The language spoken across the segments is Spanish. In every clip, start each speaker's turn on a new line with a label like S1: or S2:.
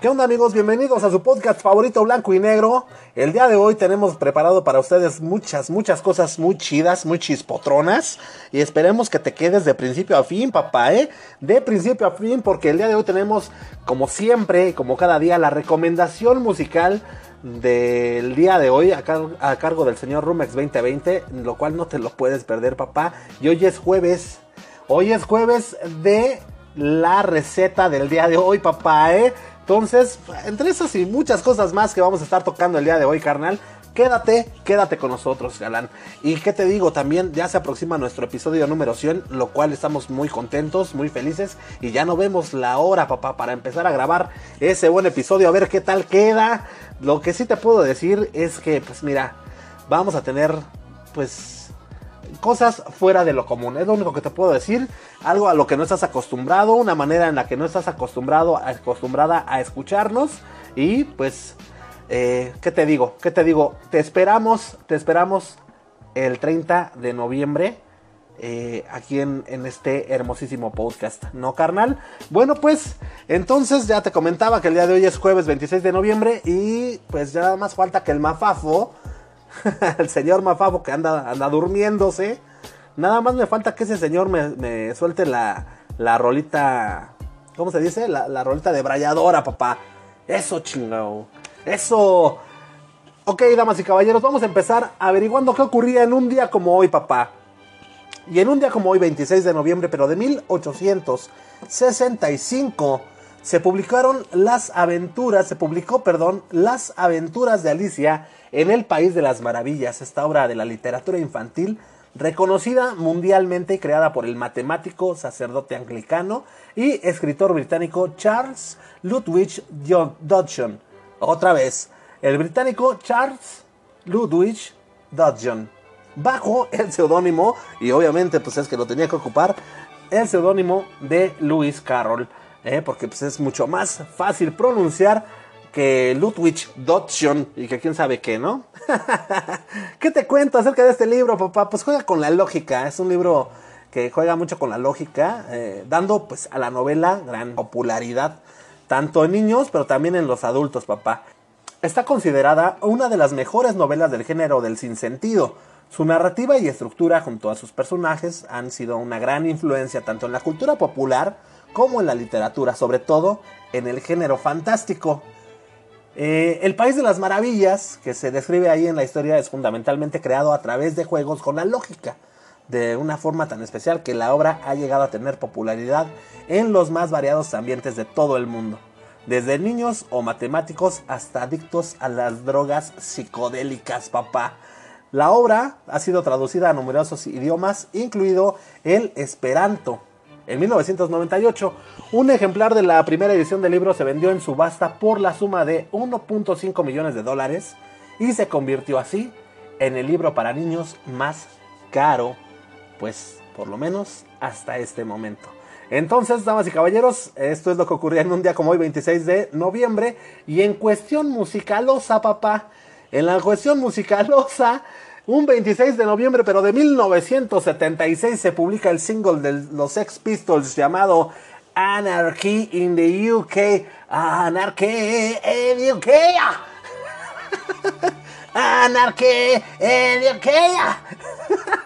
S1: ¿Qué onda amigos? Bienvenidos a su podcast favorito blanco y negro. El día de hoy tenemos preparado para ustedes muchas, muchas cosas muy chidas, muy chispotronas. Y esperemos que te quedes de principio a fin, papá, ¿eh? De principio a fin, porque el día de hoy tenemos, como siempre, como cada día, la recomendación musical del día de hoy a, cargo del señor Rumex 2020, lo cual no te lo puedes perder, papá. Y hoy es jueves. Hoy es jueves de la receta del día de hoy, papá, ¿eh? Entonces, entre esas y muchas cosas más que vamos a estar tocando el día de hoy, carnal, quédate, quédate con nosotros, galán. Y qué te digo, también ya se aproxima nuestro episodio número 100, lo cual estamos muy contentos, muy felices. Y ya no vemos la hora, papá, para empezar a grabar ese buen episodio, a ver qué tal queda. Lo que sí te puedo decir es que, pues mira, vamos a tener, pues cosas fuera de lo común. Es lo único que te puedo decir. Algo a lo que no estás acostumbrado, una manera en la que no estás acostumbrado, acostumbrada a escucharnos. Y pues, eh, ¿qué te digo? ¿Qué te digo? Te esperamos, te esperamos el 30 de noviembre. Eh, aquí en, en, este hermosísimo podcast, ¿no, carnal? Bueno, pues entonces ya te comentaba que el día de hoy es jueves 26 de noviembre y pues ya más falta que el mafafo el señor Mafafo que anda, anda durmiéndose. Nada más me falta que ese señor me, suelte la, la rolita. ¿Cómo se dice? La, la rolita de brayadora, papá. Eso, chingado. Eso. Ok, damas y caballeros, vamos a empezar averiguando qué ocurría en un día como hoy, papá. Y en un día como hoy, 26 de noviembre, pero de 1865, se publicaron las aventuras, se publicó, perdón, las aventuras de Alicia en el País de las Maravillas, esta obra de la literatura infantil reconocida mundialmente y creada por el matemático, sacerdote anglicano y escritor británico Charles Ludwig Dodgson. Otra vez, el británico Charles Ludwig Dodgson. Bajo el seudónimo, y obviamente pues es que lo tenía que ocupar, el seudónimo de Lewis Carroll. ¿eh? porque pues, es mucho más fácil pronunciar que Ludwig Dodson y que quién sabe qué, ¿no? ¿Qué te cuento acerca de este libro, papá? Pues juega con la lógica, es un libro que juega mucho con la lógica, eh, dando pues a la novela gran popularidad, tanto en niños, pero también en los adultos, papá. Está considerada una de las mejores novelas del género del sinsentido. Su narrativa y estructura junto a sus personajes han sido una gran influencia tanto en la cultura popular como en la literatura, sobre todo en el género fantástico. Eh, el País de las Maravillas, que se describe ahí en la historia, es fundamentalmente creado a través de juegos con la lógica, de una forma tan especial que la obra ha llegado a tener popularidad en los más variados ambientes de todo el mundo, desde niños o matemáticos hasta adictos a las drogas psicodélicas, papá. La obra ha sido traducida a numerosos idiomas, incluido el esperanto, en 1998, un ejemplar de la primera edición del libro se vendió en subasta por la suma de 1.5 millones de dólares y se convirtió así en el libro para niños más caro, pues por lo menos hasta este momento. Entonces, damas y caballeros, esto es lo que ocurría en un día como hoy, 26 de noviembre, y en cuestión musicalosa, papá, en la cuestión musicalosa, un 26 de noviembre, pero de 1976, se publica el single de los Sex Pistols llamado Anarchy in the UK. Anarchy in the UK. Anarchy in the UK.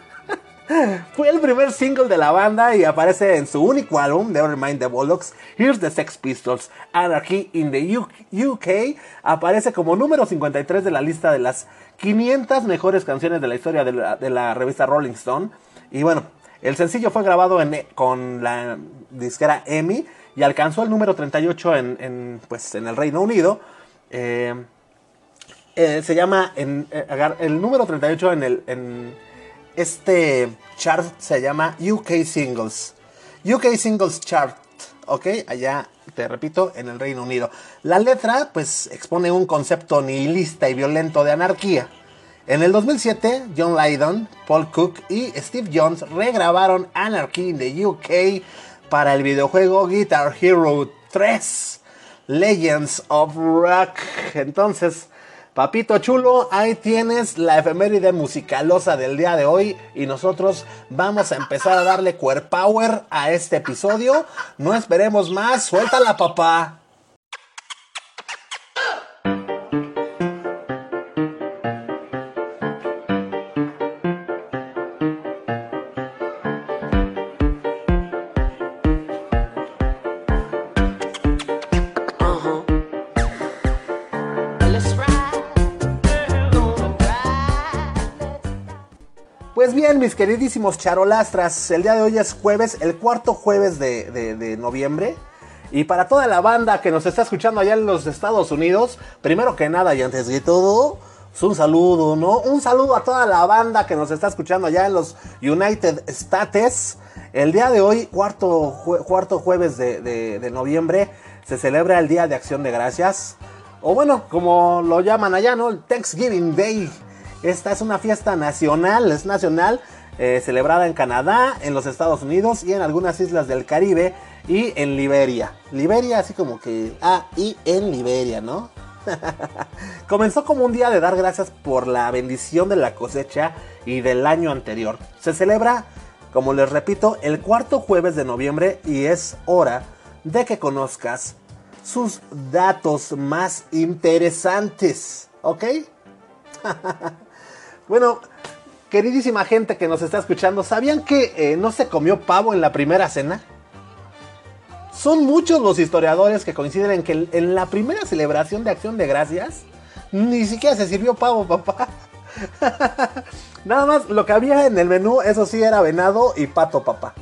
S1: Fue el primer single de la banda y aparece en su único álbum, Nevermind the Bollocks, Here's the Sex Pistols, Anarchy in the UK, aparece como número 53 de la lista de las 500 mejores canciones de la historia de la, revista Rolling Stone. Y bueno, el sencillo fue grabado con la disquera EMI y alcanzó el número 38 en, pues, en el Reino Unido. Eh, eh, se llama en, eh, el número 38 en el este chart se llama UK Singles. UK Singles Chart, ¿ok? Allá, te repito, en el Reino Unido. La letra, pues, expone un concepto nihilista y violento de anarquía. En el 2007, John Lydon, Paul Cook y Steve Jones regrabaron Anarchy in the UK para el videojuego Guitar Hero 3 Legends of Rock. Entonces, Papito chulo, ahí tienes la efeméride musicalosa del día de hoy y nosotros vamos a empezar a darle core power a este episodio. No esperemos más, suéltala papá. Mis queridísimos charolastras, el día de hoy es jueves, el cuarto jueves de, noviembre. Y para toda la banda que nos está escuchando allá en los Estados Unidos, primero que nada y antes de todo, es un saludo, ¿no? Un saludo a toda la banda que nos está escuchando allá en los United States. El día de hoy, cuarto, cuarto jueves de, de noviembre, se celebra el Día de Acción de Gracias. O bueno, como lo llaman allá, ¿no? El Thanksgiving Day. Esta es una fiesta nacional, es nacional, eh, celebrada en Canadá, en los Estados Unidos y en algunas islas del Caribe y en Liberia. Liberia, así como que. Ah, y en Liberia, ¿no? Comenzó como un día de dar gracias por la bendición de la cosecha y del año anterior. Se celebra, como les repito, el cuarto jueves de noviembre y es hora de que conozcas sus datos más interesantes, ¿ok? Bueno, queridísima gente que nos está escuchando, ¿sabían que eh, no se comió pavo en la primera cena? Son muchos los historiadores que coinciden en que en la primera celebración de Acción de Gracias ni siquiera se sirvió pavo, papá. Nada más lo que había en el menú, eso sí, era venado y pato, papá.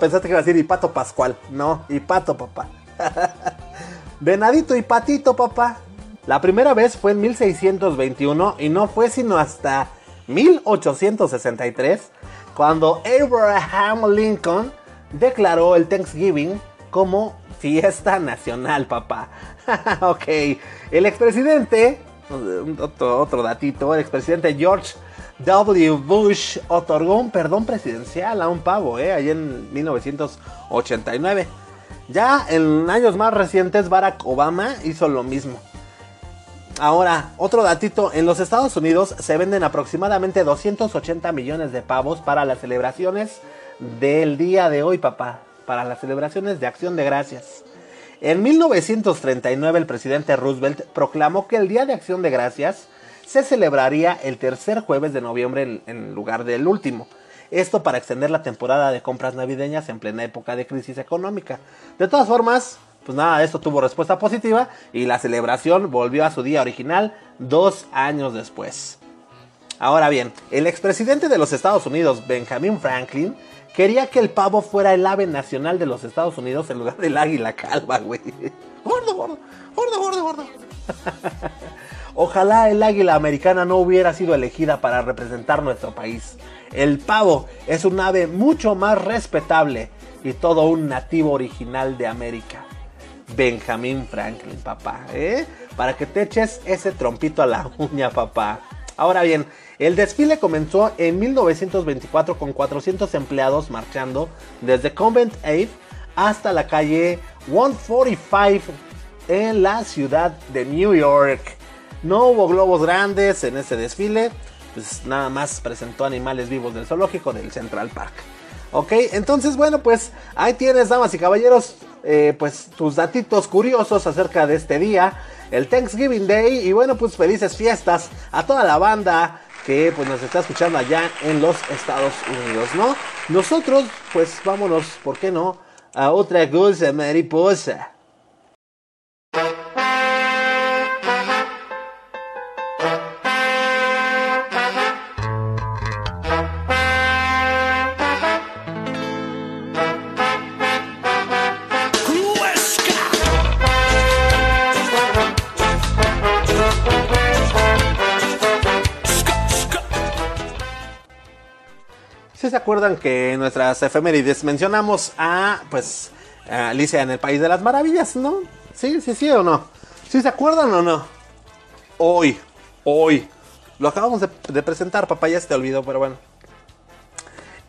S1: Pensaste que iba a decir y pato pascual. No, y pato, papá. Venadito y patito, papá. La primera vez fue en 1621 y no fue sino hasta 1863 cuando Abraham Lincoln declaró el Thanksgiving como fiesta nacional, papá. ok, el expresidente, otro, otro datito, el expresidente George W. Bush otorgó un perdón presidencial a un pavo, eh, allá en 1989. Ya en años más recientes, Barack Obama hizo lo mismo. Ahora, otro datito, en los Estados Unidos se venden aproximadamente 280 millones de pavos para las celebraciones del día de hoy, papá, para las celebraciones de acción de gracias. En 1939 el presidente Roosevelt proclamó que el Día de Acción de Gracias se celebraría el tercer jueves de noviembre en lugar del último. Esto para extender la temporada de compras navideñas en plena época de crisis económica. De todas formas, pues nada, esto tuvo respuesta positiva y la celebración volvió a su día original dos años después. Ahora bien, el expresidente de los Estados Unidos, Benjamin Franklin, quería que el pavo fuera el ave nacional de los Estados Unidos en lugar del águila calva, güey. Gordo, gordo, gordo, gordo, gordo. Ojalá el águila americana no hubiera sido elegida para representar nuestro país. El pavo es un ave mucho más respetable y todo un nativo original de América. Benjamin Franklin, papá, ¿eh? Para que te eches ese trompito a la uña, papá. Ahora bien, el desfile comenzó en 1924 con 400 empleados marchando desde Convent Ave hasta la calle 145 en la ciudad de New York. No hubo globos grandes en ese desfile, pues nada más presentó animales vivos del zoológico del Central Park. Ok, entonces bueno, pues ahí tienes, damas y caballeros, eh, pues tus datitos curiosos acerca de este día, el Thanksgiving Day y bueno pues felices fiestas a toda la banda que pues nos está escuchando allá en los Estados Unidos, ¿no? Nosotros pues vámonos, ¿por qué no? A otra cosa mariposa. Acuerdan que en nuestras efemérides mencionamos a, pues, Alicia en el País de las Maravillas, ¿no? Sí, sí, sí o no. ¿Sí se acuerdan o no? Hoy, hoy. Lo acabamos de, presentar, papá, ya se te olvidó, pero bueno.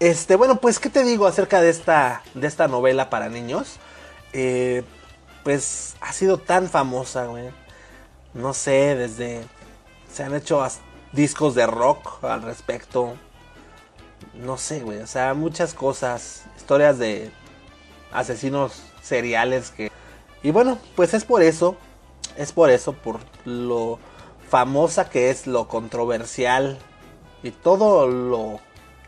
S1: Este, bueno, pues, ¿qué te digo acerca de esta, de esta novela para niños? Eh, pues ha sido tan famosa, güey. no sé, desde se han hecho discos de rock al respecto. No sé, güey, o sea, muchas cosas, historias de asesinos seriales que y bueno, pues es por eso, es por eso por lo famosa que es, lo controversial y todo lo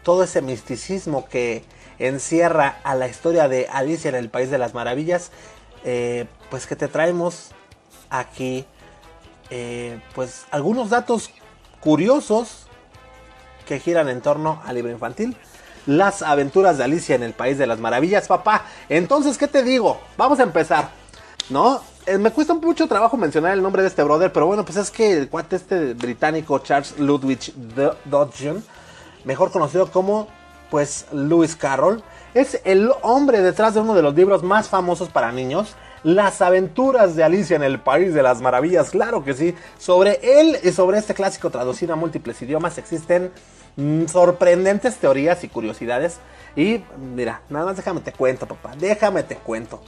S1: todo ese misticismo que encierra a la historia de Alicia en el País de las Maravillas, eh, pues que te traemos aquí, eh, pues algunos datos curiosos que giran en torno al libro infantil. Las aventuras de Alicia en el País de las Maravillas, papá. Entonces, ¿qué te digo? Vamos a empezar, ¿no? Eh, me cuesta mucho trabajo mencionar el nombre de este brother, pero bueno, pues es que el cuate este británico Charles Ludwig Dodgeon, mejor conocido como pues Lewis Carroll, es el hombre detrás de uno de los libros más famosos para niños, Las aventuras de Alicia en el País de las Maravillas, claro que sí. Sobre él y sobre este clásico traducido a múltiples idiomas existen mm, sorprendentes teorías y curiosidades. Y mira, nada más déjame te cuento, papá, déjame te cuento.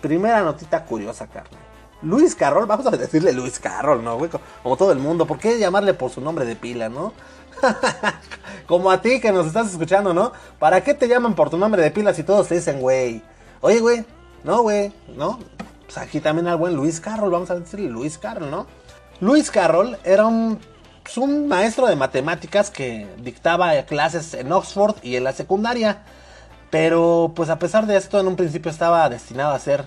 S1: Primera notita curiosa, carne. Luis Carroll, vamos a decirle Luis Carroll, ¿no, güey? Como todo el mundo. ¿Por qué llamarle por su nombre de pila, no? Como a ti que nos estás escuchando, ¿no? ¿Para qué te llaman por tu nombre de pila si todos te dicen, güey? Oye, güey, no, güey, ¿no? Pues aquí también al buen Luis Carroll, vamos a decirle Luis Carroll, ¿no? Luis Carroll era un, pues, un maestro de matemáticas que dictaba clases en Oxford y en la secundaria. Pero pues a pesar de esto, en un principio estaba destinado a ser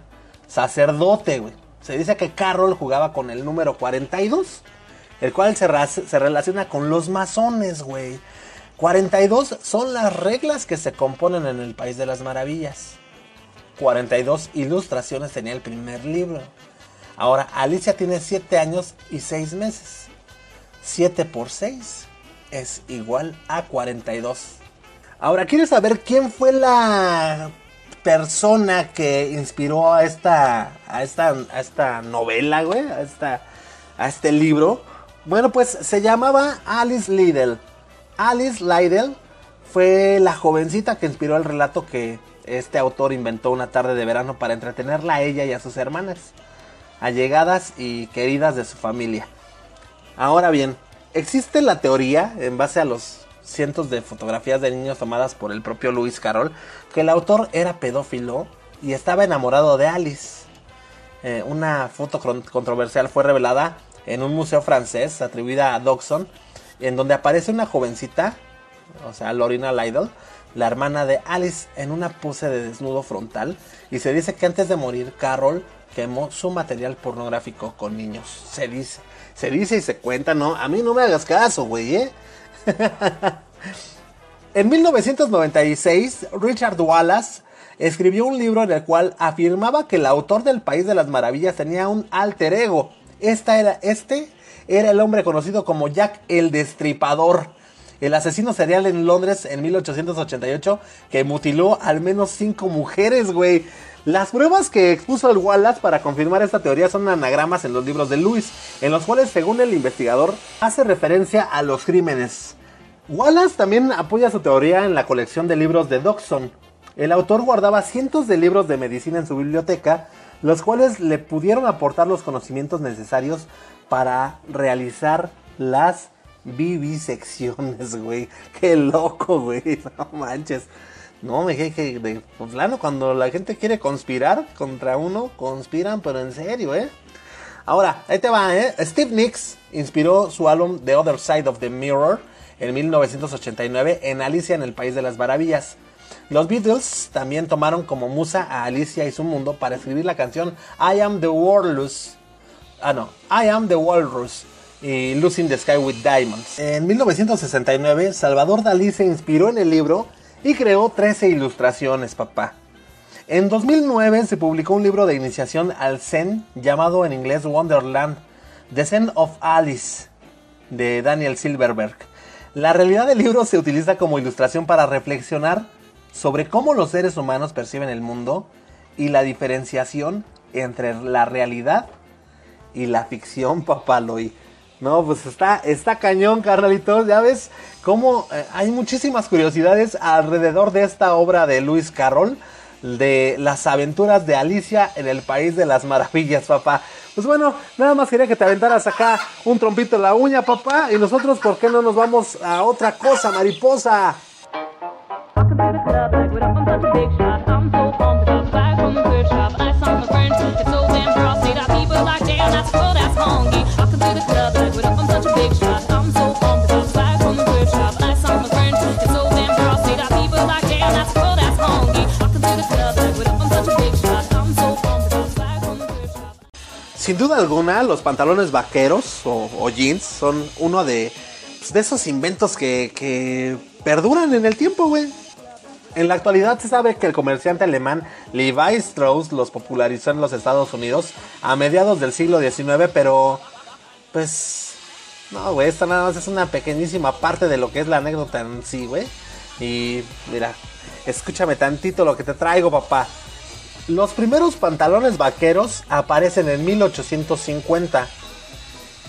S1: sacerdote, güey. Se dice que Carroll jugaba con el número 42, el cual se, relaciona con los masones, güey. 42 son las reglas que se componen en el País de las Maravillas. 42 ilustraciones tenía el primer libro. Ahora, Alicia tiene 7 años y 6 meses. 7 por 6 es igual a 42. Ahora, ¿quieres saber quién fue la persona que inspiró a esta, a esta, a esta novela, güey? A, esta, a este libro. Bueno, pues se llamaba Alice Liddell. Alice Liddell fue la jovencita que inspiró el relato que este autor inventó una tarde de verano para entretenerla a ella y a sus hermanas, allegadas y queridas de su familia. Ahora bien, existe la teoría, en base a los cientos de fotografías de niños tomadas por el propio Lewis Carroll, que el autor era pedófilo y estaba enamorado de Alice. Eh, una foto controversial fue revelada en un museo francés atribuida a Dodson, en donde aparece una jovencita, o sea, Lorina Lydell, la hermana de Alice, en una pose de desnudo frontal, y se dice que antes de morir, Carroll quemó su material pornográfico con niños. Se dice, se dice y se cuenta, ¿no? A mí no me hagas caso, güey, ¿eh? en 1996, Richard Wallace escribió un libro en el cual afirmaba que el autor del País de las Maravillas tenía un alter ego. Esta era, este era el hombre conocido como Jack el Destripador, el asesino serial en Londres en 1888 que mutiló al menos cinco mujeres, güey. Las pruebas que expuso el Wallace para confirmar esta teoría son anagramas en los libros de Lewis, en los cuales, según el investigador, hace referencia a los crímenes. Wallace también apoya su teoría en la colección de libros de Dodson. El autor guardaba cientos de libros de medicina en su biblioteca, los cuales le pudieron aportar los conocimientos necesarios para realizar las vivisecciones, güey. Qué loco, güey. No manches. No, me dije que de plano cuando la gente quiere conspirar contra uno, conspiran, pero en serio, ¿eh? Ahora, ahí te va, ¿eh? Steve Nicks inspiró su álbum The Other Side of the Mirror en 1989 en Alicia en el País de las Maravillas. Los Beatles también tomaron como musa a Alicia y su mundo para escribir la canción I Am the Walrus. Ah, no, I Am the Walrus y Losing the Sky with Diamonds. En 1969, Salvador Dalí se inspiró en el libro y creó 13 ilustraciones, papá. En 2009 se publicó un libro de iniciación al Zen llamado en inglés Wonderland, The Zen of Alice, de Daniel Silverberg. La realidad del libro se utiliza como ilustración para reflexionar sobre cómo los seres humanos perciben el mundo y la diferenciación entre la realidad y la ficción, papaloy. No, pues está, está cañón, carnalitos. Ya ves cómo eh, hay muchísimas curiosidades alrededor de esta obra de Lewis Carroll. de las aventuras de Alicia en el País de las Maravillas, papá. Pues bueno, nada más quería que te aventaras acá un trompito en la uña, papá. Y nosotros, ¿por qué no nos vamos a otra cosa, mariposa? Sin duda alguna, los pantalones vaqueros o, jeans son uno de, pues, de esos inventos que, que perduran en el tiempo, güey. En la actualidad se sabe que el comerciante alemán Levi Strauss los popularizó en los Estados Unidos a mediados del siglo XIX, pero pues no, güey, esta nada más es una pequeñísima parte de lo que es la anécdota en sí, güey. Y mira, escúchame tantito lo que te traigo, papá. Los primeros pantalones vaqueros aparecen en 1850,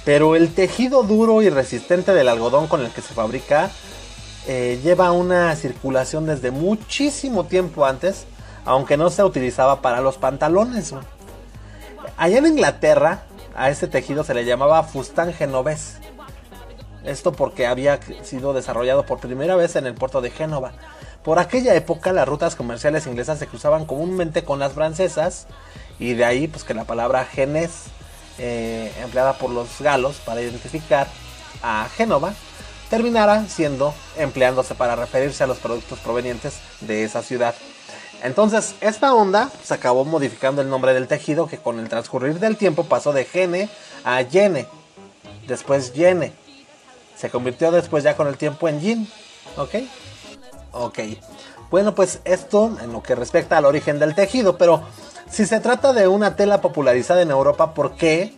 S1: pero el tejido duro y resistente del algodón con el que se fabrica eh, lleva una circulación desde muchísimo tiempo antes, aunque no se utilizaba para los pantalones. Allá en Inglaterra, a este tejido se le llamaba fustán genovés. Esto porque había sido desarrollado por primera vez en el puerto de Génova. Por aquella época las rutas comerciales inglesas se cruzaban comúnmente con las francesas y de ahí pues que la palabra genes eh, empleada por los galos para identificar a Génova terminara siendo empleándose para referirse a los productos provenientes de esa ciudad. Entonces, esta onda se acabó modificando el nombre del tejido que con el transcurrir del tiempo pasó de gene a yene, después yene. Se convirtió después ya con el tiempo en yin, ¿ok? Ok. Bueno, pues esto en lo que respecta al origen del tejido, pero si se trata de una tela popularizada en Europa, ¿por qué?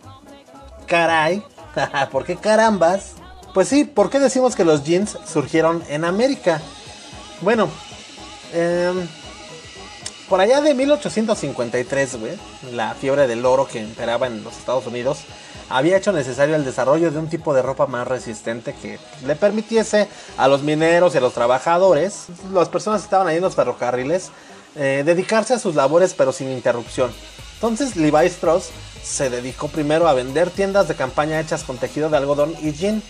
S1: Caray, ¿por qué carambas? Pues sí, ¿por qué decimos que los jeans surgieron en América? Bueno, em, por allá de 1853, güey, la fiebre del oro que imperaba en los Estados Unidos había hecho necesario el desarrollo de un tipo de ropa más resistente que le permitiese a los mineros y a los trabajadores, las personas que estaban ahí en los ferrocarriles, eh, dedicarse a sus labores pero sin interrupción. Entonces Levi Strauss se dedicó primero a vender tiendas de campaña hechas con tejido de algodón y jean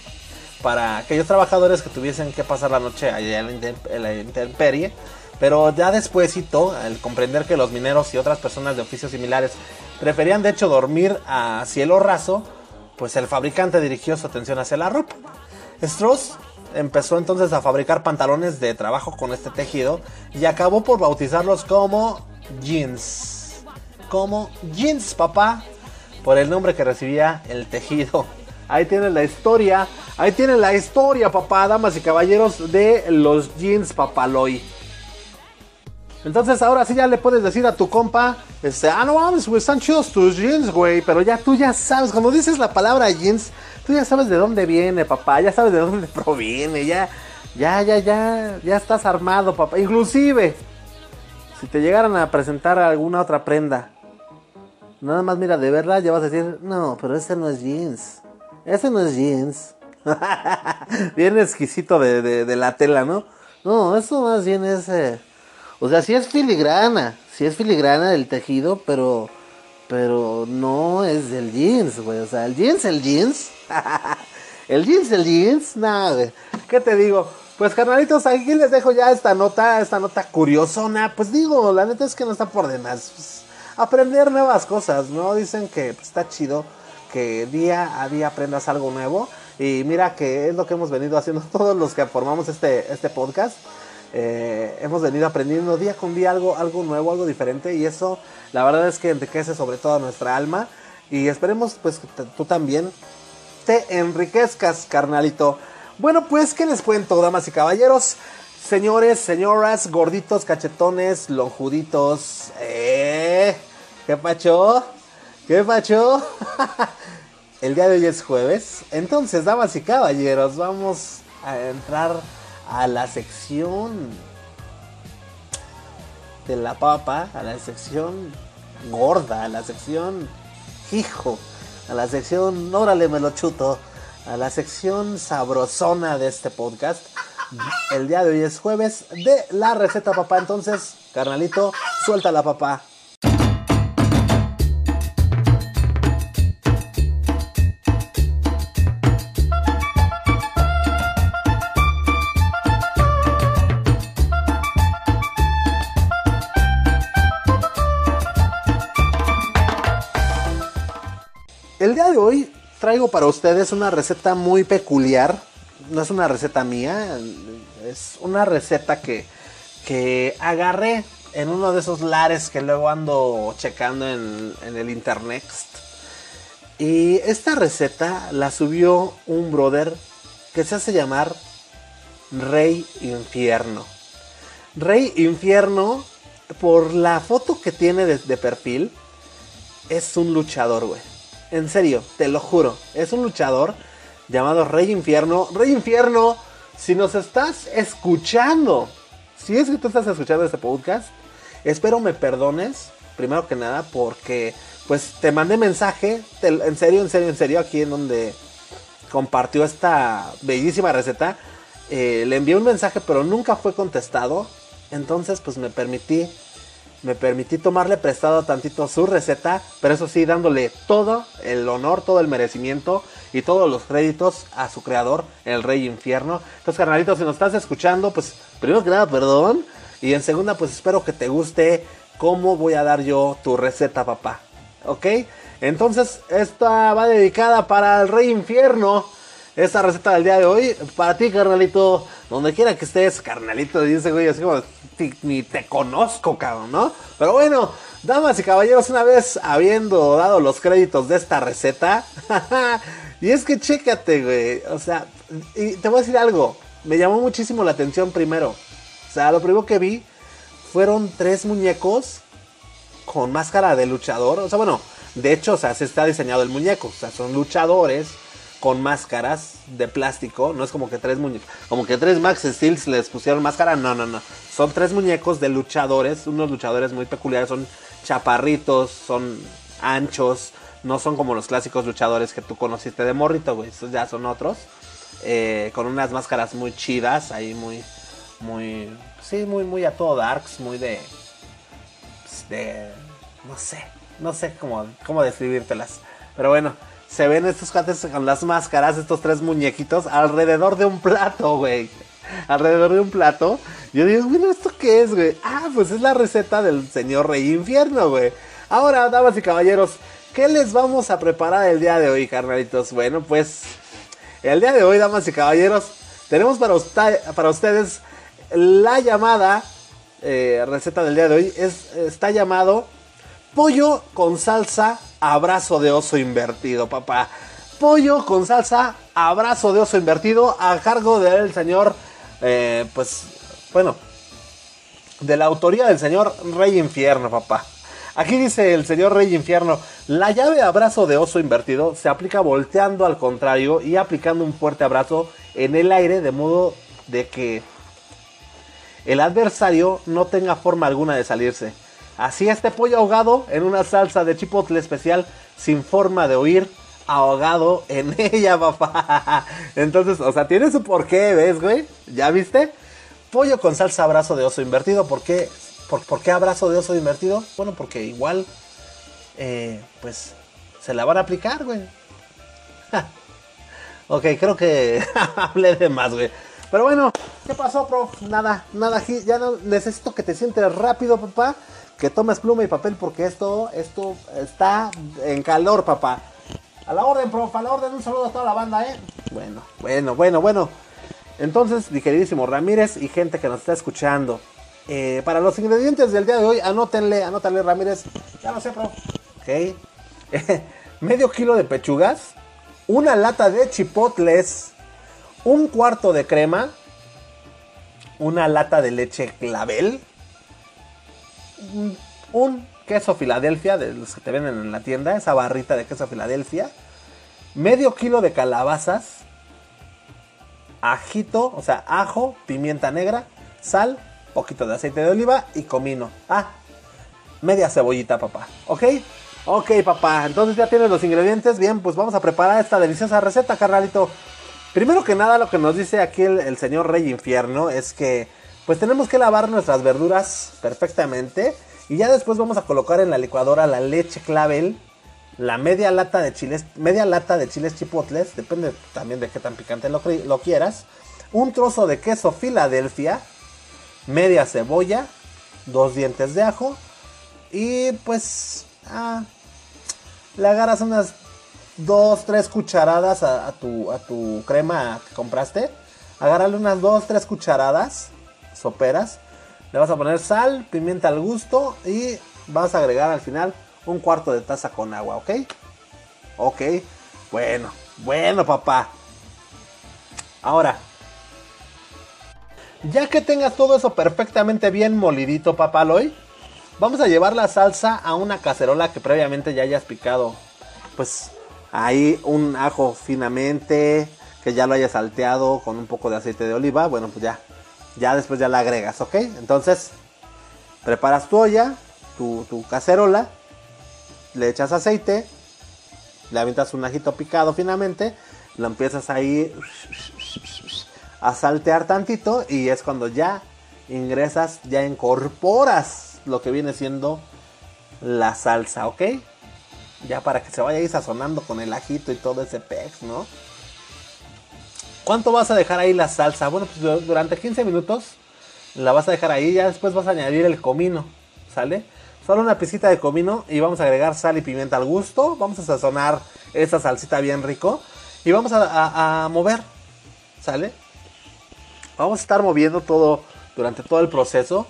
S1: para aquellos trabajadores que tuviesen que pasar la noche allá en la intemperie. Pero ya despuésito, al comprender que los mineros y otras personas de oficios similares preferían de hecho dormir a cielo raso, pues el fabricante dirigió su atención hacia la ropa. Strauss empezó entonces a fabricar pantalones de trabajo con este tejido y acabó por bautizarlos como jeans. Como jeans, papá, por el nombre que recibía el tejido. Ahí tienen la historia. Ahí tienen la historia, papá, damas y caballeros, de los jeans papaloy. Entonces ahora sí ya le puedes decir a tu compa, este, ah, no mames, güey, están chidos tus jeans, güey. Pero ya tú ya sabes, cuando dices la palabra jeans, tú ya sabes de dónde viene, papá, ya sabes de dónde proviene, ya, ya, ya, ya, ya estás armado, papá. Inclusive, si te llegaran a presentar alguna otra prenda, nada más mira, de verdad ya vas a decir, no, pero ese no es jeans. Ese no es jeans. bien exquisito de, la tela, ¿no? No, eso más bien es... Eh, o sea, sí es filigrana. Sí es filigrana del tejido, pero... Pero no es del jeans, güey. O sea, el jeans, el jeans. el jeans, el jeans. Nada, güey. ¿Qué te digo? Pues carnalitos, aquí les dejo ya esta nota, esta nota curiosona. Pues digo, la neta es que no está por demás. Pues, aprender nuevas cosas, ¿no? Dicen que pues, está chido que día a día aprendas algo nuevo. Y mira que es lo que hemos venido haciendo todos los que formamos este, este podcast. Eh, hemos venido aprendiendo día con día algo, algo nuevo, algo diferente. Y eso, la verdad es que enriquece sobre todo nuestra alma. Y esperemos, pues, que tú también te enriquezcas, carnalito. Bueno, pues, ¿qué les cuento, damas y caballeros? Señores, señoras, gorditos, cachetones, lonjuditos. ¿Eh? ¿Qué pacho? ¿Qué pacho? El día de hoy es jueves. Entonces, damas y caballeros, vamos a entrar a la sección de la papa, a la sección gorda, a la sección hijo, a la sección órale me lo chuto, a la sección sabrosona de este podcast. El día de hoy es jueves de la receta papá, entonces, carnalito, Suéltala, papá. El día de hoy traigo para ustedes una receta muy peculiar. No es una receta mía, es una receta que, que agarré en uno de esos lares que luego ando checando en, en el internet. Y esta receta la subió un brother que se hace llamar Rey Infierno. Rey Infierno, por la foto que tiene de, de perfil, es un luchador, güey. En serio, te lo juro. Es un luchador llamado Rey Infierno. Rey Infierno, si nos estás escuchando, si es que tú estás escuchando este podcast, espero me perdones, primero que nada, porque pues te mandé mensaje, en serio, en serio, en serio, aquí en donde compartió esta bellísima receta. Eh, le envié un mensaje, pero nunca fue contestado. Entonces, pues me permití me permití tomarle prestado tantito su receta, pero eso sí, dándole todo el honor, todo el merecimiento y todos los créditos a su creador, el Rey Infierno. Entonces, carnalito, si nos estás escuchando, pues primero que nada, perdón. Y en segunda, pues espero que te guste cómo voy a dar yo tu receta, papá. ¿Ok? Entonces, esta va dedicada para el Rey Infierno. Esta receta del día de hoy, para ti, carnalito, donde quiera que estés, carnalito, dice, güey, así como, "Ti- ni te conozco, cabrón, ¿no? Pero bueno, damas y caballeros, una vez habiendo dado los créditos de esta receta, y es que chécate, güey, o sea, y te voy a decir algo, me llamó muchísimo la atención primero, o sea, lo primero que vi fueron tres muñecos con máscara de luchador. O sea, bueno, de hecho, o sea, se está diseñado el muñeco. O sea, son luchadores con máscaras de plástico. No es como que tres muñecos, como que tres Max Steels les pusieron máscara. No, no, no. Son tres muñecos de luchadores. Unos luchadores muy peculiares. Son chaparritos, son anchos. No son como los clásicos luchadores que tú conociste de morrito, güey. Estos ya son otros. Eh, con unas máscaras muy chidas. Ahí muy, muy, sí, muy, muy a todo darks. Muy de, pues, de no sé, no sé cómo, cómo describírtelas. Pero bueno, se ven estos cuates con las máscaras, estos tres muñequitos, alrededor de un plato, güey. Alrededor de un plato. Yo digo, mira, ¿esto qué es, güey? Ah, pues es la receta del señor Rey Infierno, güey. Ahora, damas y caballeros, ¿qué les vamos a preparar el día de hoy, carnalitos? Bueno, pues el día de hoy, damas y caballeros, tenemos para, usta- para ustedes la llamada eh, receta del día de hoy. Es, está llamado pollo con salsa abrazo de oso invertido, papá. Pollo con salsa abrazo de oso invertido a cargo del señor, eh, pues, bueno, de la autoría del señor Rey Infierno, papá. Aquí dice el señor Rey Infierno, la llave abrazo de oso invertido se aplica volteando al contrario y aplicando un fuerte abrazo en el aire de modo de que el adversario no tenga forma alguna de salirse. Así este pollo ahogado en una salsa de chipotle especial sin forma de huir, ahogado en ella, papá. Entonces, o sea, tiene su porqué, ¿ves, güey? ¿Ya viste? Pollo con salsa abrazo de oso invertido. ¿Por qué, por, por qué abrazo de oso invertido? Bueno, porque igual, eh, pues, se la van a aplicar, güey. Ok, creo que hablé de más, güey. Pero bueno, ¿qué pasó, prof? Nada, nada, ya no necesito que te sientes rápido, papá. Que tomes pluma y papel porque esto, esto está en calor, papá. A la orden, prof, a la orden, un saludo a toda la banda, ¿eh? Bueno, bueno, bueno, bueno. Entonces, mi queridísimo Ramírez y gente que nos está escuchando. eh, para los ingredientes del día de hoy, anótenle, anótenle, Ramírez. Ya lo sé, prof. Ok. Medio kilo de pechugas. Una lata de chipotles. Un cuarto de crema. Una lata de leche clavel. Un, queso Filadelfia, de los que te venden en la tienda. Esa barrita de queso Filadelfia. Medio kilo de calabazas. Ajito, o sea, ajo, pimienta negra, sal, poquito de aceite de oliva y comino. Ah, media cebollita, papá. ¿Ok? Ok, papá. Entonces ya tienes los ingredientes. Bien, pues vamos a preparar esta deliciosa receta, carnalito. Primero que nada, lo que nos dice aquí el, el señor Rey Infierno es que pues tenemos que lavar nuestras verduras perfectamente Y ya después vamos a colocar en la licuadora la leche clavel, la media lata de chiles, media lata de chiles chipotles, depende también de qué tan picante lo, lo quieras, un trozo de queso Filadelfia, media cebolla, dos dientes de ajo y pues ah, le agarras unas dos, tres cucharadas a, tu, a tu crema que compraste. Agárrale unas dos, tres cucharadas soperas. Le vas a poner sal, pimienta al gusto y vas a agregar al final un cuarto de taza con agua, ¿ok? Ok, bueno, bueno papá. Ahora, ya que tengas todo eso perfectamente bien molidito, papaloy, vamos a llevar la salsa a una cacerola que previamente ya hayas picado. Pues ahí un ajo finamente, que ya lo hayas salteado con un poco de aceite de oliva. Bueno, pues ya, ya después ya la agregas, ¿ok? Entonces, preparas tu olla, tu, cacerola, le echas aceite, le avientas un ajito picado finamente, lo empiezas ahí a saltear tantito y es cuando ya ingresas, ya incorporas lo que viene siendo la salsa, ¿ok? Ya para que se vaya ahí sazonando con el ajito y todo ese pex, ¿no? ¿Cuánto vas a dejar ahí la salsa? Bueno, pues durante 15 minutos la vas a dejar ahí, ya después vas a añadir el comino, ¿sale? Solo una pizquita de comino y vamos a agregar sal y pimienta al gusto. Vamos a sazonar esa salsita bien rico y vamos a, mover, ¿sale? Vamos a estar moviendo todo durante todo el proceso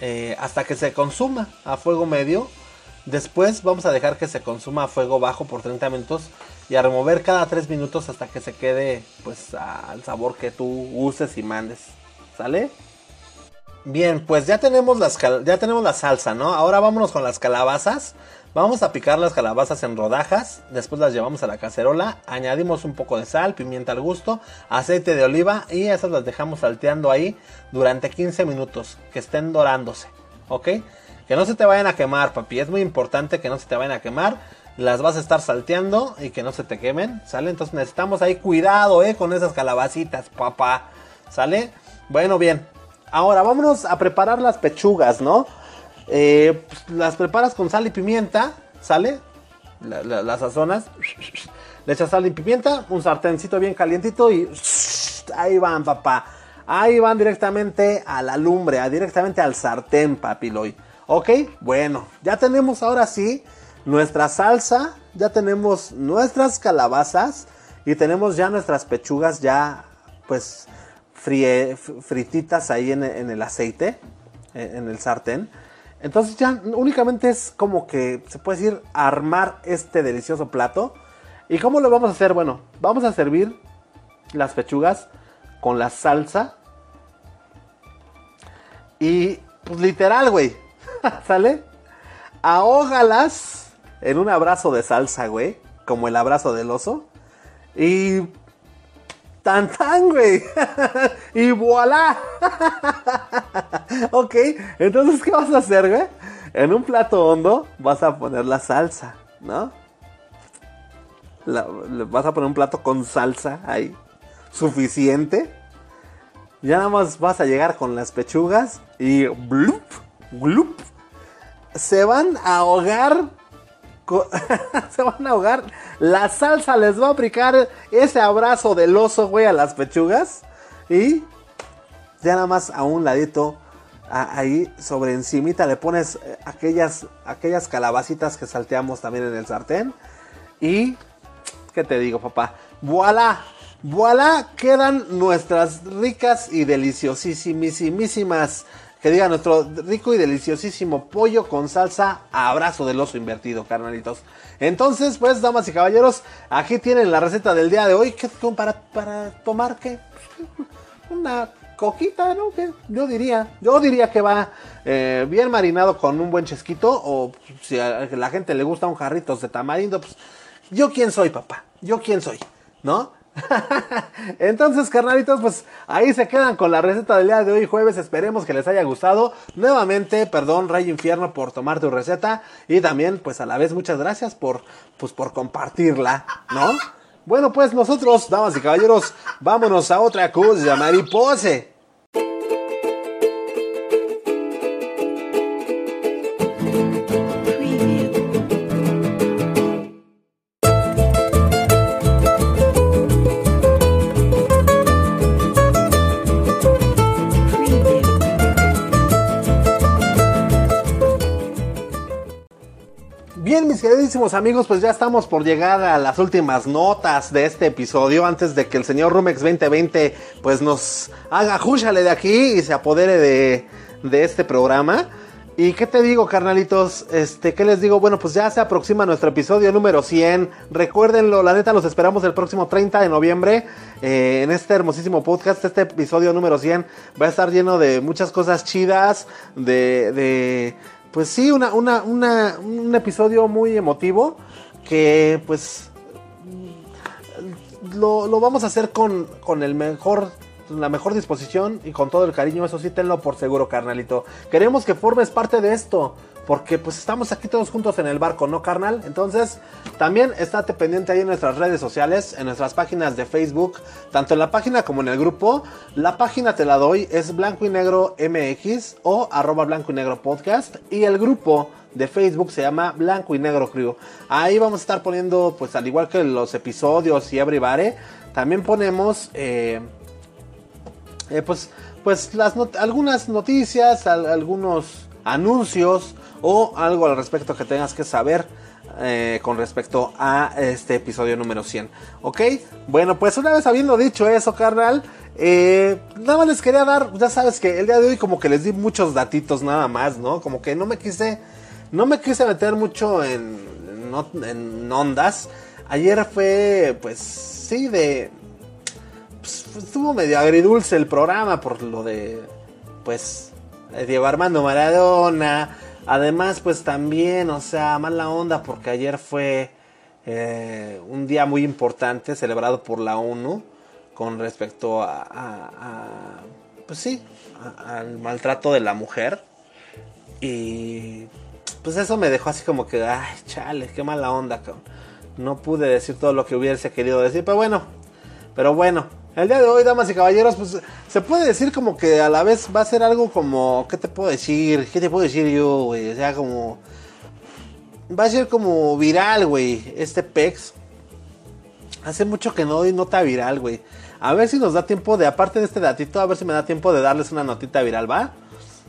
S1: eh, hasta que se consuma a fuego medio. Después vamos a dejar que se consuma a fuego bajo por 30 minutos y a remover cada 3 minutos hasta que se quede pues al sabor que tú uses y mandes. ¿Sale? Bien, pues ya tenemos, las ya tenemos la salsa, ¿no? Ahora vámonos con las calabazas. Vamos a picar las calabazas en rodajas, después las llevamos a la cacerola, añadimos un poco de sal, pimienta al gusto, aceite de oliva y esas las dejamos salteando ahí durante 15 minutos, que estén dorándose, ¿ok? Que no se te vayan a quemar, papi, es muy importante que no se te vayan a quemar, las vas a estar salteando y que no se te quemen, ¿sale? Entonces necesitamos ahí cuidado, ¿eh? Con esas calabacitas, papá, ¿sale? Bueno, bien, ahora vámonos a preparar las pechugas, ¿no? Eh, pues, las preparas con sal y pimienta, ¿sale? las sazonas, le echas sal y pimienta, un sarténcito bien calientito y ahí van, papá. Ahí van directamente a la lumbre, directamente al sartén, papiloy. Ok, bueno, ya tenemos ahora sí nuestra salsa, ya tenemos nuestras calabazas y tenemos ya nuestras pechugas ya pues frititas ahí en, en el aceite, en el sartén. Entonces ya únicamente es como que se puede decir armar este delicioso plato. ¿Y cómo lo vamos a hacer? Bueno, vamos a servir las pechugas con la salsa. Y pues literal, güey. ¿Sale? Ahógalas en un abrazo de salsa, güey. Como el abrazo del oso. Y tan tan, güey. y voilà. ok, entonces, ¿qué vas a hacer, güey? En un plato hondo vas a poner la salsa, ¿no? vas a poner un plato con salsa ahí. Suficiente. Ya nada más vas a llegar con las pechugas y blup, blup. Se van a ahogar se van a ahogar. La salsa les va a aplicar ese abrazo del oso, güey, a las pechugas. Y ya nada más a un ladito, ahí sobre encimita le pones eh, aquellas, aquellas calabacitas que salteamos también en el sartén. Y, ¿qué te digo, papá? ¡Voilà! ¡Voilà! Quedan nuestras ricas y deliciosísimas que diga nuestro rico y deliciosísimo pollo con salsa abrazo del oso invertido, carnalitos. Entonces, pues, damas y caballeros, aquí tienen la receta del día de hoy. ¿Qué para, para tomar? ¿Qué? Una coquita, ¿no? Yo diría, yo diría que va eh, bien marinado con un buen chesquito. O si a la gente le gusta un jarrito de tamarindo, pues, yo quién soy, papá. Yo quién soy, ¿no? Entonces, carnalitos, pues ahí se quedan con la receta del día de hoy, jueves. Esperemos que les haya gustado. Nuevamente, perdón, Rey Infierno, por tomar tu receta. Y también, pues a la vez, muchas gracias por, pues, por compartirla, ¿no? Bueno, pues nosotros, damas y caballeros, vámonos a otra cosa, maripose. Amigos, pues ya estamos por llegar a las últimas notas de este episodio antes de que el señor Rumex 2020 pues nos haga júchale de aquí y se apodere de, de este programa. ¿Y qué te digo, carnalitos? Este, ¿qué les digo? Bueno, pues ya se aproxima nuestro episodio número 100. Recuérdenlo, la neta, los esperamos el próximo 30 de noviembre eh, en este hermosísimo podcast. Este episodio número 100 va a estar lleno de muchas cosas chidas, de, de pues sí, una, una, una, un episodio muy emotivo que pues lo, lo vamos a hacer con, con el mejor la mejor disposición y con todo el cariño, eso sí, tenlo por seguro, carnalito. Queremos que formes parte de esto, porque pues estamos aquí todos juntos en el barco, ¿no, carnal? Entonces, también estate pendiente ahí en nuestras redes sociales, en nuestras páginas de Facebook, tanto en la página como en el grupo. La página te la doy, es blanco y negro MX o arroba blanco y negro podcast. Y el grupo de Facebook se llama Blanco y Negro Crew. Ahí vamos a estar poniendo, pues al igual que los episodios y Everybody, también ponemos... Eh, eh, pues, pues algunas noticias, algunos anuncios o algo al respecto que tengas que saber eh, con respecto a este episodio número 100. ¿Ok? Bueno, pues una vez habiendo dicho eso, carnal, eh, nada más les quería dar, ya sabes que el día de hoy como que les di muchos datitos nada más, ¿no? Como que no me quise, no me quise meter mucho en, en ondas. Ayer fue, pues, sí, de, pues, estuvo medio agridulce el programa por lo de, pues, Diego Armando Maradona. Además, pues también, o sea, mala onda porque ayer fue eh, un día muy importante celebrado por la ONU con respecto a, pues sí, al maltrato de la mujer. Y pues eso me dejó así como que, ay, chale, qué mala onda, No pude decir todo lo que hubiese querido decir, pero bueno, pero bueno, el día de hoy, damas y caballeros, pues se puede decir como que a la vez va a ser algo como, ¿qué te puedo decir? ¿Qué te puedo decir yo, güey? O sea, como... Va a ser como viral, güey, este PEX. Hace mucho que no doy nota viral, güey. A ver si nos da tiempo de, aparte de este datito, a ver si me da tiempo de darles una notita viral, ¿va?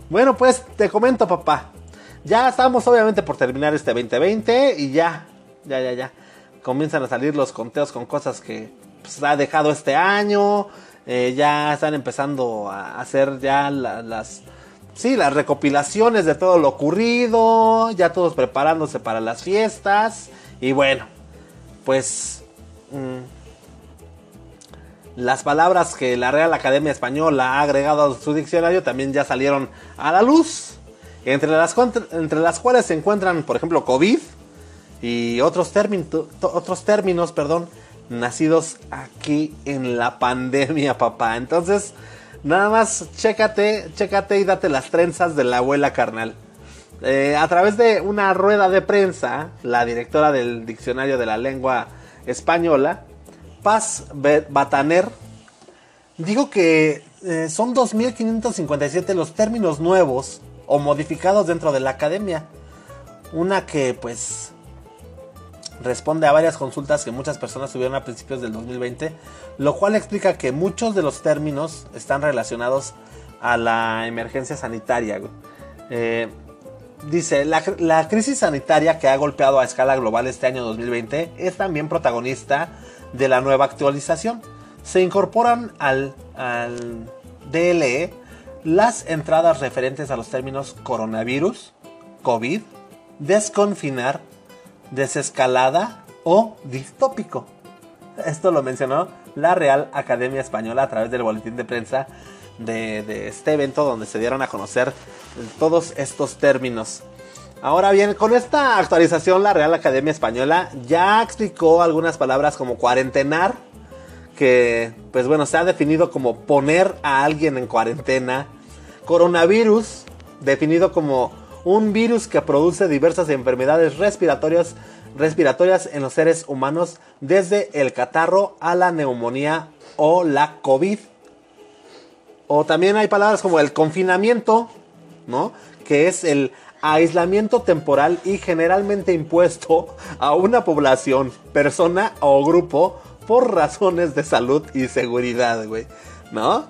S1: Bueno, pues te comento, papá. Ya estamos obviamente por terminar este 2020 y ya, ya, ya, ya. Comienzan a salir los conteos con cosas que pues, ha dejado este año. Eh, ya están empezando a hacer ya las, sí, las recopilaciones de todo lo ocurrido. Ya todos preparándose para las fiestas. Y bueno, pues mm, las palabras que la Real Academia Española ha agregado a su diccionario también ya salieron a la luz. Entre las, entre las cuales se encuentran, por ejemplo, COVID y otros, otros términos, perdón, nacidos aquí en la pandemia, papá. Entonces, nada más chécate, chécate y date las trenzas de la abuela carnal. Eh, a través de una rueda de prensa, la directora del Diccionario de la Lengua Española, Paz Bataner, dijo que eh, son 2.557 los términos nuevos o modificados dentro de la academia. Una que pues responde a varias consultas que muchas personas tuvieron a principios del 2020, lo cual explica que muchos de los términos están relacionados a la emergencia sanitaria. Eh, dice, la, crisis sanitaria que ha golpeado a escala global este año 2020 es también protagonista de la nueva actualización. Se incorporan al, al DLE las entradas referentes a los términos coronavirus, COVID, desconfinar, desescalada o distópico. Esto lo mencionó la Real Academia Española a través del boletín de prensa de, este evento donde se dieron a conocer todos estos términos. Ahora bien, con esta actualización la Real Academia Española ya explicó algunas palabras como cuarentenar, que pues bueno, se ha definido como poner a alguien en cuarentena, coronavirus, definido como un virus que produce diversas enfermedades respiratorias, respiratorias en los seres humanos, desde el catarro a la neumonía o la COVID. O también hay palabras como el confinamiento, ¿no? Que es el aislamiento temporal y generalmente impuesto a una población, persona o grupo por razones de salud y seguridad, güey. ¿No?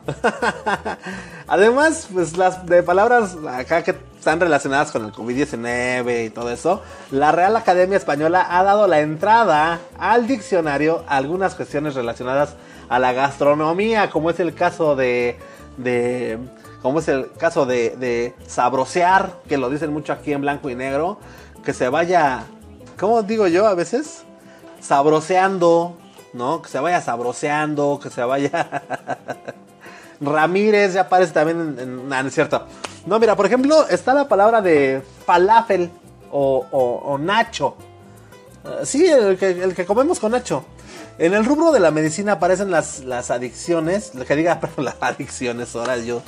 S1: Además, pues las de palabras acá que están relacionadas con el COVID-19 y todo eso, la Real Academia Española ha dado la entrada al diccionario a algunas cuestiones relacionadas a la gastronomía, como es el caso de, de como es el caso de, de sabrosear, que lo dicen mucho aquí en blanco y negro, que se vaya, ¿cómo digo yo a veces? Sabroseando, ¿no? Que se vaya sabroseando, que se vaya... Ramírez ya aparece también en, no es cierto. No, mira, por ejemplo, está la palabra de falafel o, nacho. Uh, sí, el que, comemos con nacho. En el rubro de la medicina aparecen las, las adicciones. Que diga, perdón, las adicciones, ahora yo.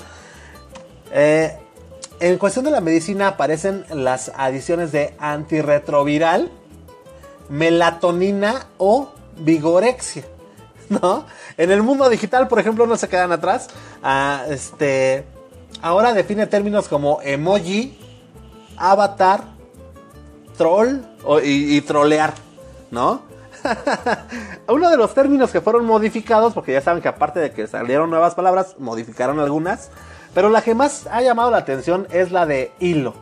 S1: Eh, en cuestión de la medicina aparecen las adiciones de antirretroviral, melatonina o vigorexia. ¿No? En el mundo digital, por ejemplo, no se quedan atrás. Ah, este, ahora define términos como emoji, avatar, troll o, y, y trolear, ¿no? Uno de los términos que fueron modificados, porque ya saben que aparte de que salieron nuevas palabras, modificaron algunas. Pero la que más ha llamado la atención es la de hilo.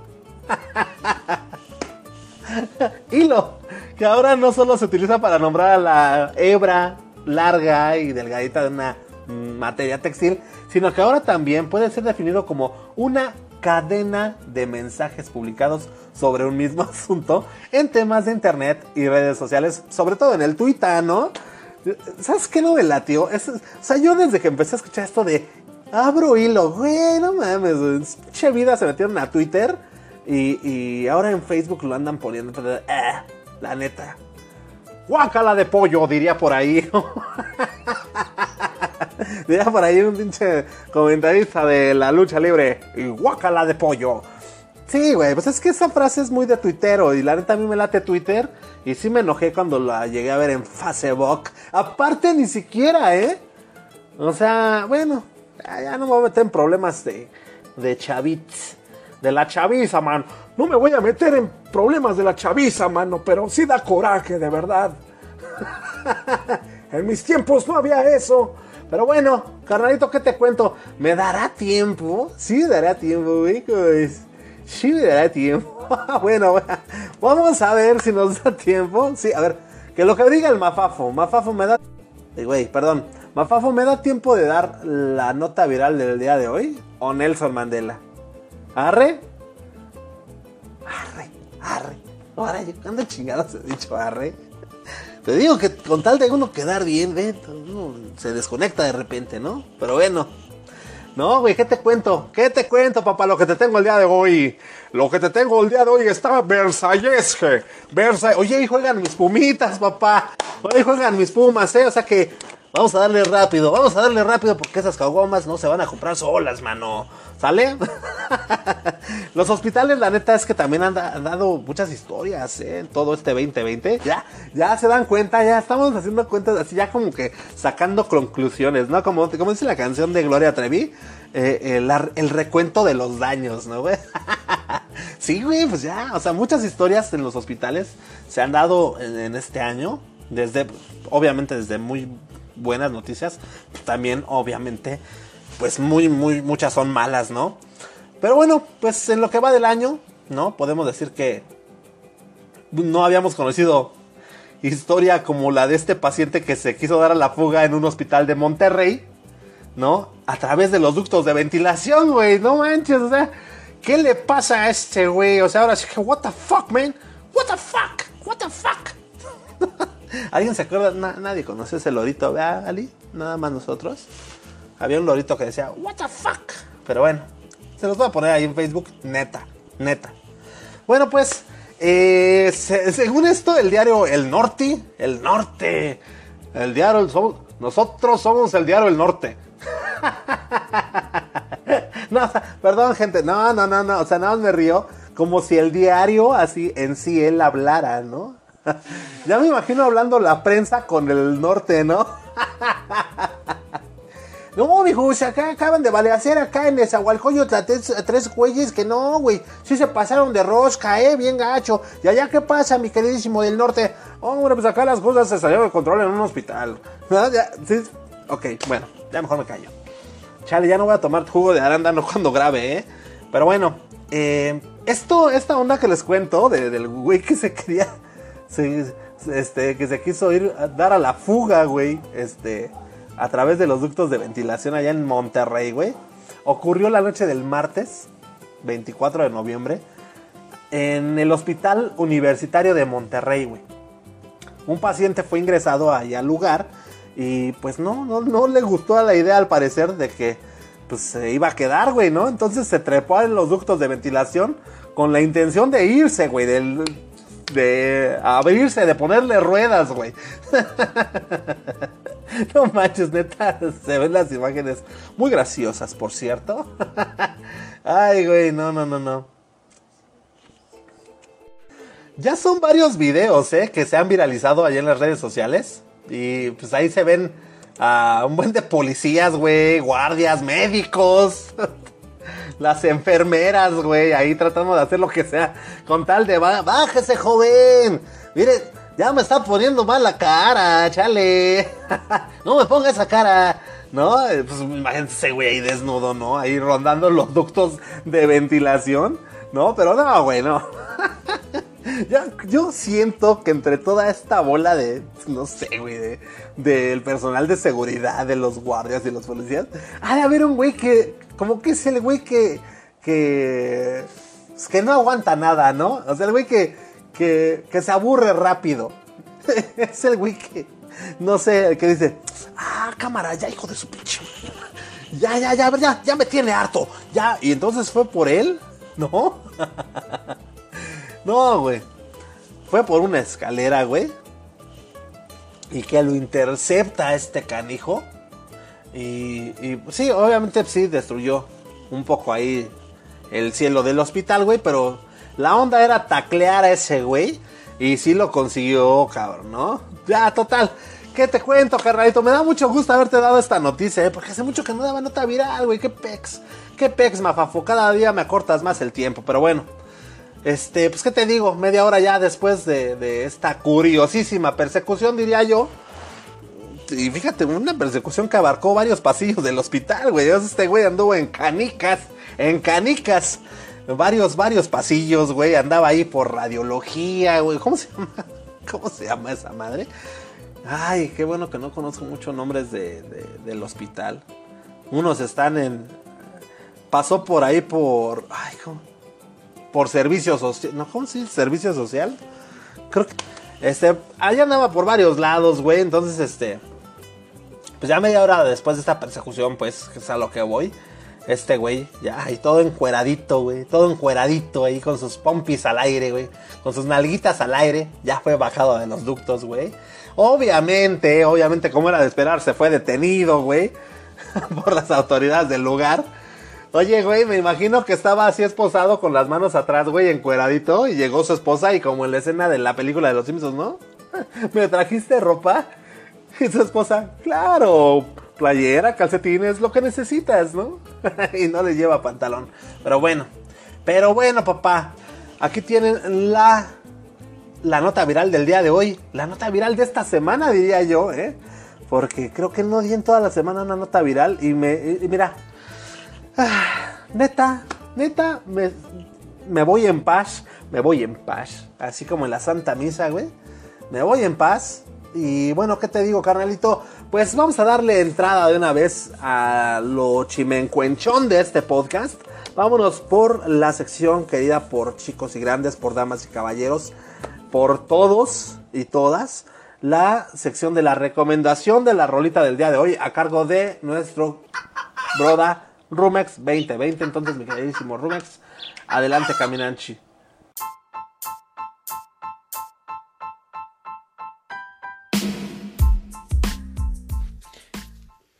S1: hilo, que ahora no solo se utiliza para nombrar a la hebra larga y delgadita de una materia textil, sino que ahora también puede ser definido como una cadena de mensajes publicados sobre un mismo asunto en temas de internet y redes sociales, sobre todo en el Twitter, ¿no? ¿Sabes qué novela, tío? Es, o sea, yo desde que empecé a escuchar esto de abro hilo, güey, no mames, pinche vida se metieron a Twitter y, y, ahora en Facebook lo andan poniendo, eh, la neta. Guácala de pollo, diría por ahí. diría por ahí un pinche comentarista de la lucha libre. Y guácala de pollo. Sí, güey, pues es que esa frase es muy de tuitero y la neta a mí me late Twitter y sí me enojé cuando la llegué a ver en Facebook. Aparte ni siquiera, ¿eh? O sea, bueno, ya no me voy a meter en problemas de, de chavits, de la chaviza, man. No me voy a meter en problemas de la chaviza, mano, pero sí da coraje, de verdad. en mis tiempos no había eso. Pero bueno, carnalito, ¿qué te cuento? ¿Me dará tiempo? Sí, me dará tiempo, hijos. Sí, me dará tiempo. bueno, vamos a ver si nos da tiempo. Sí, a ver, que lo que diga el Mafafo. Mafafo me da. Güey, perdón. Mafafo, ¿me da tiempo de dar la nota viral del día de hoy? ¿O Nelson Mandela? ¿Arre? Arre, arre. Ahora yo ando chingados he dicho arre. Te digo que con tal de uno quedar bien, ve, uno se desconecta de repente, ¿no? Pero bueno. No, güey, ¿qué te cuento? ¿Qué te cuento, papá? Lo que te tengo el día de hoy. Lo que te tengo el día de hoy está Versallesque. Versailles. Oye, ahí juegan mis pumitas, papá. Hoy juegan mis pumas, ¿eh? O sea que Vamos a darle rápido, vamos a darle rápido porque esas caguamas no se van a comprar solas, mano. ¿Sale? Los hospitales, la neta, es que también han, dado muchas historias ¿eh? en todo este 2020. Ya, ya se dan cuenta, ya estamos haciendo cuentas, así ya como que sacando conclusiones, ¿no? Como, como dice la canción de Gloria Trevi, eh, el, recuento de los daños, ¿no, güey? sí, güey, pues ya, o sea, muchas historias en los hospitales se han dado en, en este año, desde, obviamente desde muy buenas noticias, también obviamente, pues muy, muy, muchas son malas, ¿no? Pero bueno, pues en lo que va del año, ¿no? Podemos decir que no habíamos conocido historia como la de este paciente que se quiso dar a la fuga en un hospital de Monterrey, ¿no? A través de los ductos de ventilación, güey, no manches, o sea, ¿qué le pasa a este güey? O sea, ahora sí que, what the fuck, man? What the fuck? What the fuck? ¿Alguien se acuerda? Na nadie conoce ese lorito, ¿vea, Ali? Nada más nosotros. Había un lorito que decía, what the fuck? Pero bueno, se los voy a poner ahí en Facebook, neta, neta. Bueno, pues, eh, se, según esto, el diario El Norte, El Norte, el diario, nosotros somos el diario El Norte. no, perdón, gente, no, no, no, no, o sea, nada más me río como si el diario así en sí él hablara, ¿no? ya me imagino hablando la prensa con el norte, ¿no? no, mijo, se acá acaban de baleacer acá en Nezahualcóyotl a tres, güeyes que no, güey. Sí se pasaron de rosca, eh, bien gacho. ¿Y allá qué pasa, mi queridísimo del norte? Hombre, pues acá las cosas se salieron de control en un hospital. ¿No? Ya, sí. Ok, bueno, ya mejor me callo. Chale, ya no voy a tomar jugo de arándano cuando grabe, ¿eh? Pero bueno, eh, esto, esta onda que les cuento del güey que se quería, este, que se quiso ir a dar a la fuga, güey, este, a través de los ductos de ventilación allá en Monterrey, güey, ocurrió la noche del martes, 24 de noviembre, en el Hospital Universitario de Monterrey, güey. Un paciente fue ingresado ahí al lugar y pues no, no, no le gustó la idea al parecer de que pues se iba a quedar, güey, ¿no? Entonces se trepó en los ductos de ventilación con la intención de irse, güey, de abrirse, de ponerle ruedas, güey. no manches, neta, se ven las imágenes muy graciosas, por cierto. Ay, güey, no, no, no, no. Ya son varios videos, ¿eh? Que se han viralizado allá en las redes sociales. Y pues ahí se ven a un buen de policías, güey, guardias, médicos. Las enfermeras, güey, ahí tratando de hacer lo que sea. Con tal de, bájese, joven. Mire, ya me está poniendo mal la cara, chale. no me ponga esa cara. ¿No? Eh, pues imagínense, güey, ahí desnudo, ¿no? Ahí rondando los ductos de ventilación. No, pero no, güey, no. yo siento que entre toda esta bola de, no sé, güey, del personal de seguridad, de los guardias y los policías, ha de haber un güey que, como que es el güey que, que, pues, que no aguanta nada, ¿no? O sea, el güey que, que, se aburre rápido. es el güey que, no sé, que dice, ah, cámara, ya, hijo de su pinche. Ya, ya, ya, ya, ya me tiene harto. Ya, y entonces fue por él, ¿no? No, güey. Fue por una escalera, güey. Y que lo intercepta este canijo. Y, y sí, obviamente sí destruyó un poco ahí el cielo del hospital, güey. Pero la onda era taclear a ese güey. Y sí lo consiguió, cabrón, ¿no? Ya, total. ¿Qué te cuento, carnalito? Me da mucho gusto haberte dado esta noticia, ¿eh? Porque hace mucho que no daba nota viral, güey. Qué pex. Qué pex, mafafo. Cada día me acortas más el tiempo. Pero bueno. Este, pues qué te digo, media hora ya después de, esta curiosísima persecución, diría yo. Y fíjate, una persecución que abarcó varios pasillos del hospital, güey. Este güey anduvo en canicas, en canicas. Varios, varios pasillos, güey. Andaba ahí por radiología, güey. ¿Cómo se llama? ¿Cómo se llama esa madre? Ay, qué bueno que no conozco muchos nombres de, del hospital. Unos están en... Pasó por ahí por... Ay, ¿cómo? por servicio social. ¿No? ¿Cómo se dice? ¿Servicio social? Creo que. Este. Allá andaba por varios lados, güey. Entonces, este. Pues ya media hora después de esta persecución, pues, es a lo que voy. Este güey, ya, y todo encueradito, güey. Todo encueradito ahí con sus pompis al aire, güey. Con sus nalguitas al aire. Ya fue bajado de los ductos, güey. Obviamente, obviamente, como era de esperar, se fue detenido, güey. por las autoridades del lugar. Oye, güey, me imagino que estaba así esposado con las manos atrás, güey, encueradito. Y llegó su esposa y como en la escena de la película de los Simpsons, ¿no? ¿Me trajiste ropa? Y su esposa, claro, playera, calcetines, lo que necesitas, ¿no? y no le lleva pantalón. Pero bueno, pero bueno, papá. Aquí tienen la, la nota viral del día de hoy. La nota viral de esta semana, diría yo, ¿eh? Porque creo que no di en toda la semana una nota viral. Y me, mira, neta, neta, me, me voy en paz, me voy en paz. Así como en la Santa Misa, güey. Me voy en paz. Y bueno, ¿qué te digo, carnalito? Pues vamos a darle entrada de una vez a lo chimencuenchón de este podcast. Vámonos por la sección querida por chicos y grandes, por damas y caballeros, por todos y todas. La sección de la recomendación de la rolita del día de hoy a cargo de nuestro broda Rumex 2020. Entonces, mi queridísimo Rumex, adelante, Caminanchi.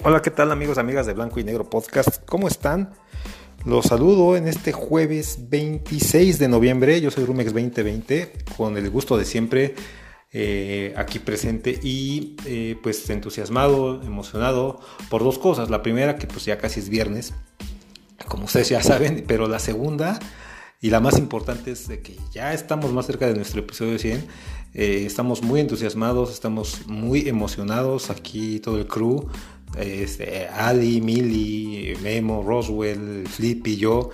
S2: Hola, ¿qué tal amigos, amigas de Blanco y Negro Podcast? ¿Cómo están? Los saludo en este jueves 26 de noviembre. Yo soy Rumex 2020, con el gusto de siempre eh, aquí presente y eh, pues entusiasmado, emocionado por dos cosas. La primera que pues ya casi es viernes, como ustedes ya saben, pero la segunda y la más importante es de que ya estamos más cerca de nuestro episodio 100. Eh, estamos muy entusiasmados, estamos muy emocionados aquí todo el crew este, Ali, Millie, Memo, Roswell, Flip y yo,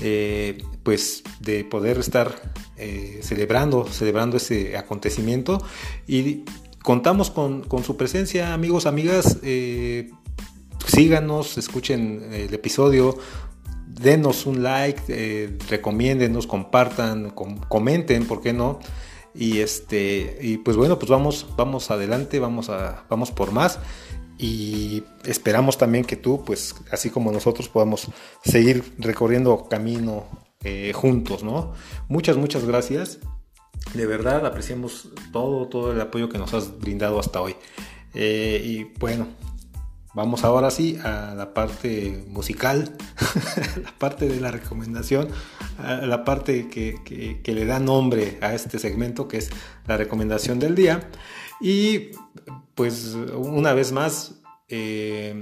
S2: eh, pues de poder estar eh, celebrando, celebrando ese acontecimiento y contamos con, su presencia, amigos, amigas, eh, síganos, escuchen el episodio, denos un like, recomiéndenos, compartan, comenten, ¿por qué no? Y este, y pues bueno, pues vamos, vamos adelante, vamos a, vamos por más. Y esperamos también que tú, pues, así como nosotros, podamos seguir recorriendo camino eh, juntos, ¿no? Muchas, muchas gracias. De verdad apreciamos todo, todo el apoyo que nos has brindado hasta hoy. Eh, y bueno, Vamos ahora sí a la parte musical, la parte de la recomendación, la parte que, le da nombre a este segmento, que es la recomendación del día. Y pues una vez más, eh,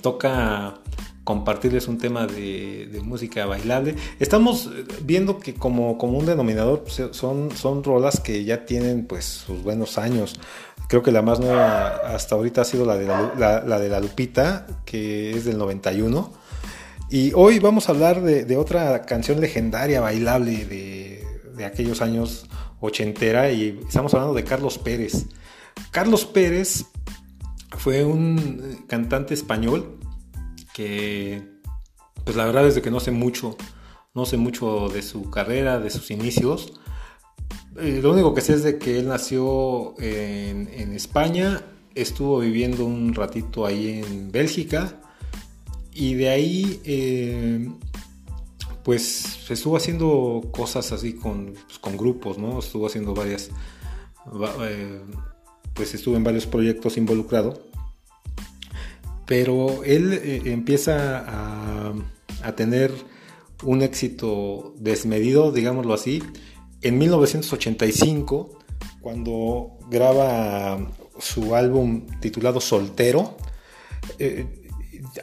S2: toca compartirles un tema de, música bailable. Estamos viendo que como, como un denominador pues, son, son rolas que ya tienen pues sus buenos años. Creo que la más nueva hasta ahorita ha sido la de la, de la Lupita, que es del 91. Y hoy vamos a hablar de, otra canción legendaria, bailable de, de, aquellos años ochentera, y estamos hablando de Carlos Pérez. Carlos Pérez fue un cantante español que, pues la verdad es de que no sé mucho, no sé mucho de su carrera, de sus inicios, eh, lo único que sé es de que él nació en, España, estuvo viviendo un ratito ahí en Bélgica y de ahí eh, pues estuvo haciendo cosas así con, pues, con, grupos, ¿no? Estuvo haciendo varias, eh, pues estuvo en varios proyectos involucrado, pero él empieza a, tener un éxito desmedido, digámoslo así, en 1985, cuando graba su álbum titulado Soltero, eh,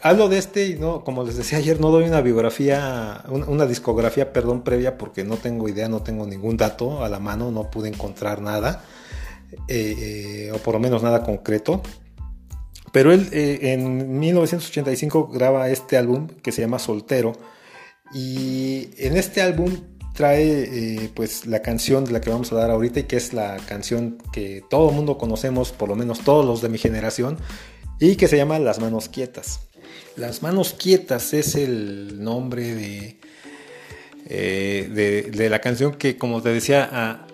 S2: hablo de este y no, como les decía ayer, no doy una biografía, una, discografía, perdón, previa porque no tengo idea, no tengo ningún dato a la mano, no pude encontrar nada, eh, eh, o por lo menos nada concreto. Pero él en 1985 graba este álbum que se llama Soltero y en este álbum trae eh, pues la canción de la que vamos a dar ahorita y que es la canción que todo el mundo conocemos, por lo menos todos los de mi generación, y que se llama Las Manos Quietas. Las Manos Quietas es el nombre de, eh, de, la canción que, como te decía, a,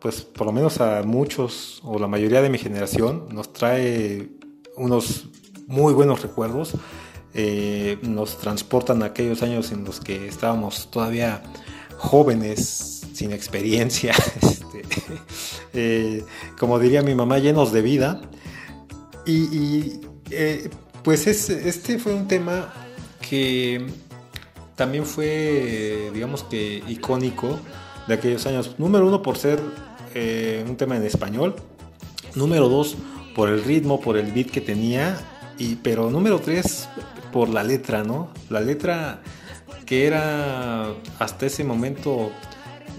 S2: pues por lo menos a muchos o la mayoría de mi generación nos trae unos muy buenos recuerdos. Eh, nos transportan a aquellos años en los que estábamos todavía jóvenes sin experiencia, este, eh, como diría mi mamá, llenos de vida. Y, eh, pues este fue un tema que también fue, digamos que, icónico de aquellos años. Número uno, por ser eh, un tema en español. Número dos, por el ritmo, por el beat que tenía. Y, pero número tres, por la letra, ¿no? La letra que era hasta ese momento,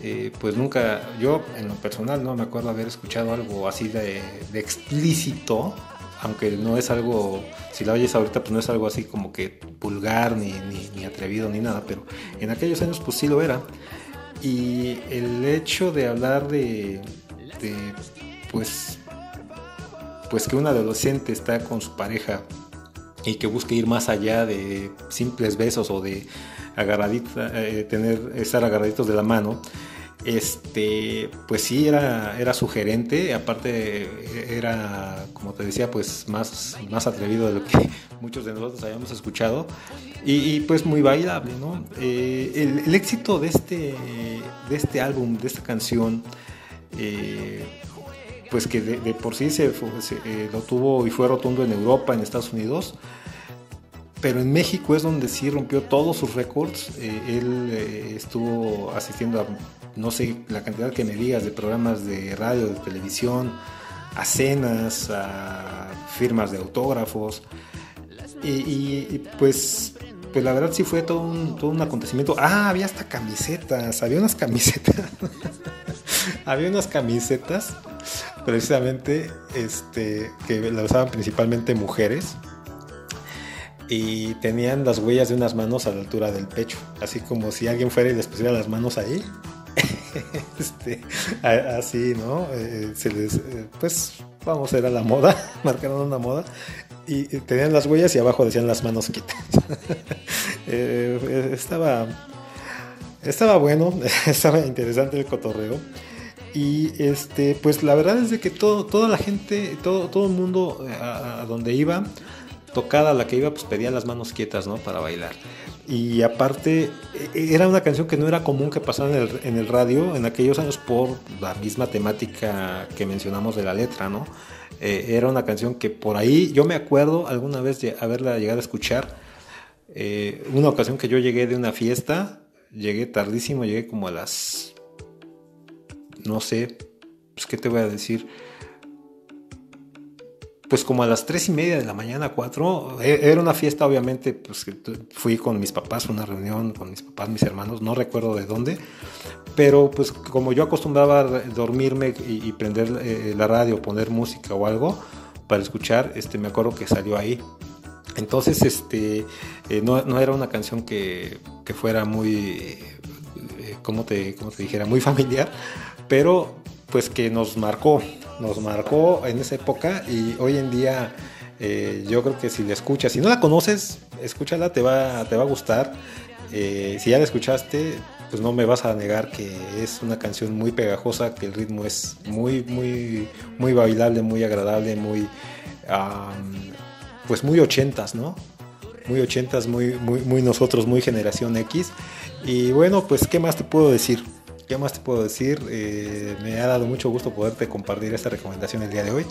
S2: eh, pues nunca, yo en lo personal no me acuerdo haber escuchado algo así de, explícito, aunque no es algo, si la oyes ahorita, pues no es algo así como que vulgar, ni, ni, atrevido, ni nada, pero en aquellos años pues sí lo era. Y el hecho de hablar de, de pues, pues que un adolescente está con su pareja y que busque ir más allá de simples besos o de agarradita, eh, tener, estar agarraditos de la mano, este, pues sí era, era sugerente, aparte era, como te decía, pues más, más atrevido de lo que muchos de nosotros habíamos escuchado y, pues muy bailable, ¿no? Eh, el, éxito de este, de este álbum, de esta canción, eh, pues que de, por sí se, lo tuvo y fue rotundo en Europa, en Estados Unidos, pero en México es donde sí rompió todos sus récords. Eh, él eh, estuvo asistiendo a, no sé, la cantidad que me digas de programas de radio, de televisión, a cenas, a firmas de autógrafos. Y, pues, pues la verdad sí fue todo un, todo un acontecimiento. Ah, había hasta camisetas, había unas camisetas. había unas camisetas, precisamente, este, que la usaban principalmente mujeres. Y tenían las huellas de unas manos a la altura del pecho. Así como si alguien fuera y les pusiera las manos ahí. este, así, ¿no? Eh, se les, eh, pues, vamos, era la moda, marcaron una moda. Y, tenían las huellas y abajo decían las manos quitas. Eh, estaba, estaba bueno, estaba interesante el cotorreo. Y este, pues la verdad es de que todo, toda la gente, todo, todo el mundo a, a donde iba, tocada la que iba, pues pedía las manos quietas, ¿no? Para bailar. Y aparte, e, era una canción que no era común que pasara en el, radio en aquellos años por la misma temática que mencionamos de la letra, ¿no? Eh, era una canción que por ahí, yo me acuerdo alguna vez de haberla llegado a escuchar. Eh, una ocasión que yo llegué de una fiesta, llegué tardísimo, llegué como a las, no sé, pues qué te voy a decir, pues como a las tres y media de la mañana, cuatro, e, era una fiesta obviamente, pues fui con mis papás, una reunión con mis papás, mis hermanos, no recuerdo de dónde, pero pues como yo acostumbraba dormirme y, prender eh, la radio, poner música o algo para escuchar, este, me acuerdo que salió ahí. Entonces, este, eh, no, era una canción que, fuera muy, eh, como te, te dijera, muy familiar, pero pues que nos marcó, nos marcó en esa época y hoy en día eh, yo creo que si la escuchas, si no la conoces, escúchala, te va, te va a gustar. Eh, si ya la escuchaste, pues no me vas a negar que es una canción muy pegajosa, que el ritmo es muy, muy, muy bailable, muy agradable, muy, pues muy ochentas, ¿no? Muy ochentas, muy, muy, muy nosotros, muy generación X. Y bueno, pues, ¿qué más te puedo decir? ¿Qué más te puedo decir? Eh, me ha dado mucho gusto poderte compartir esta recomendación el día de hoy.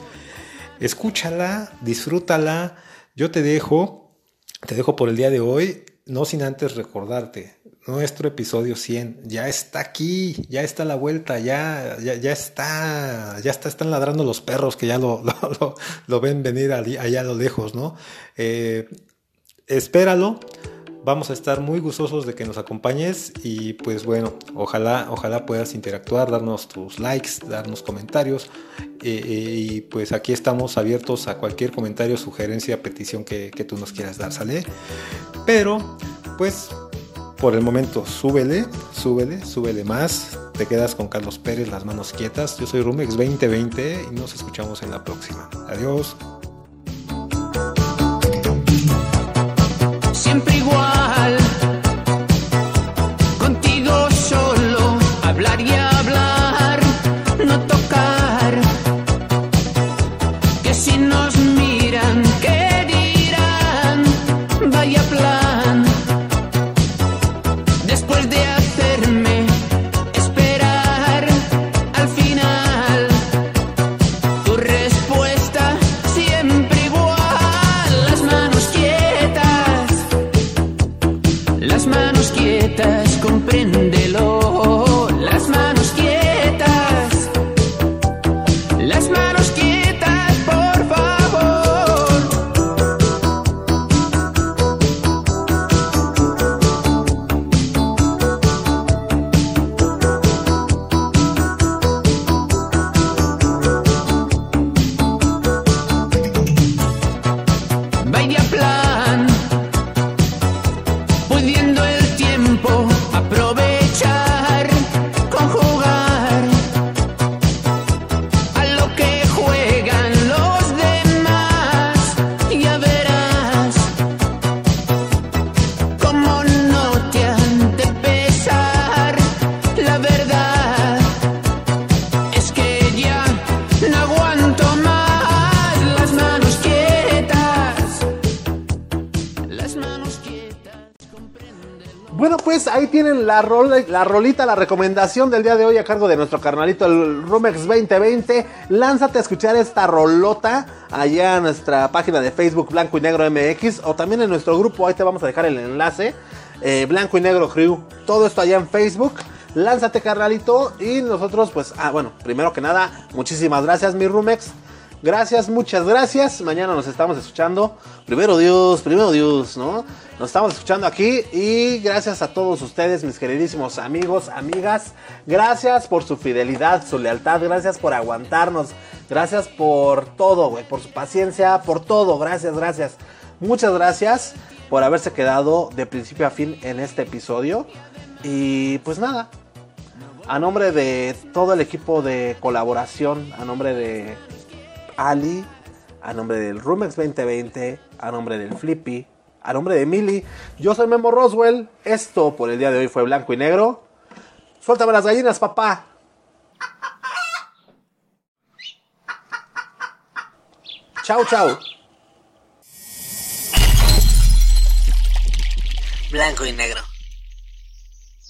S2: Escúchala, disfrútala. Yo te dejo, te dejo por el día de hoy, no sin antes recordarte, nuestro episodio 100 ya está aquí, ya está la vuelta, ya, ya, está, ya está, están ladrando los perros que ya lo, lo, ven venir allá a lo lejos, ¿no? Eh, espéralo vamos a estar muy gustosos de que nos acompañes y pues bueno, ojalá, ojalá puedas interactuar, darnos tus likes, darnos comentarios eh, eh, y pues aquí estamos abiertos a cualquier comentario, sugerencia, petición que, que tú nos quieras dar, ¿sale? Pero pues por el momento súbele, súbele, súbele más. Te quedas con Carlos Pérez, las manos quietas. Yo soy Rumex 2020 y nos escuchamos en la próxima. Adiós.
S3: Siempre igual.
S1: hablaría la, rolita, la recomendación del día de hoy a cargo de nuestro carnalito, el Rumex 2020. Lánzate a escuchar esta rolota allá en nuestra página de Facebook Blanco y Negro MX o también en nuestro grupo. Ahí te vamos a dejar el enlace. Eh, Blanco y Negro Crew. Todo esto allá en Facebook. Lánzate, carnalito. Y nosotros, pues, ah, bueno, primero que nada, muchísimas gracias, mi Rumex. Gracias, muchas gracias. Mañana nos estamos escuchando. Primero Dios, primero Dios, ¿no? Nos estamos escuchando aquí y gracias a todos ustedes, mis queridísimos amigos, amigas. Gracias por su fidelidad, su lealtad. Gracias por aguantarnos. Gracias por todo, güey. Por su paciencia, por todo. Gracias, gracias. Muchas gracias por haberse quedado de principio a fin en este episodio. Y pues nada, a nombre de todo el equipo de colaboración, a nombre de Ali, a nombre del Rumex 2020, a nombre del Flippy, a nombre de Mili, yo soy Memo Roswell. Esto por el día de hoy fue blanco y negro. Suéltame las gallinas, papá. Chau, chau.
S3: Blanco y negro.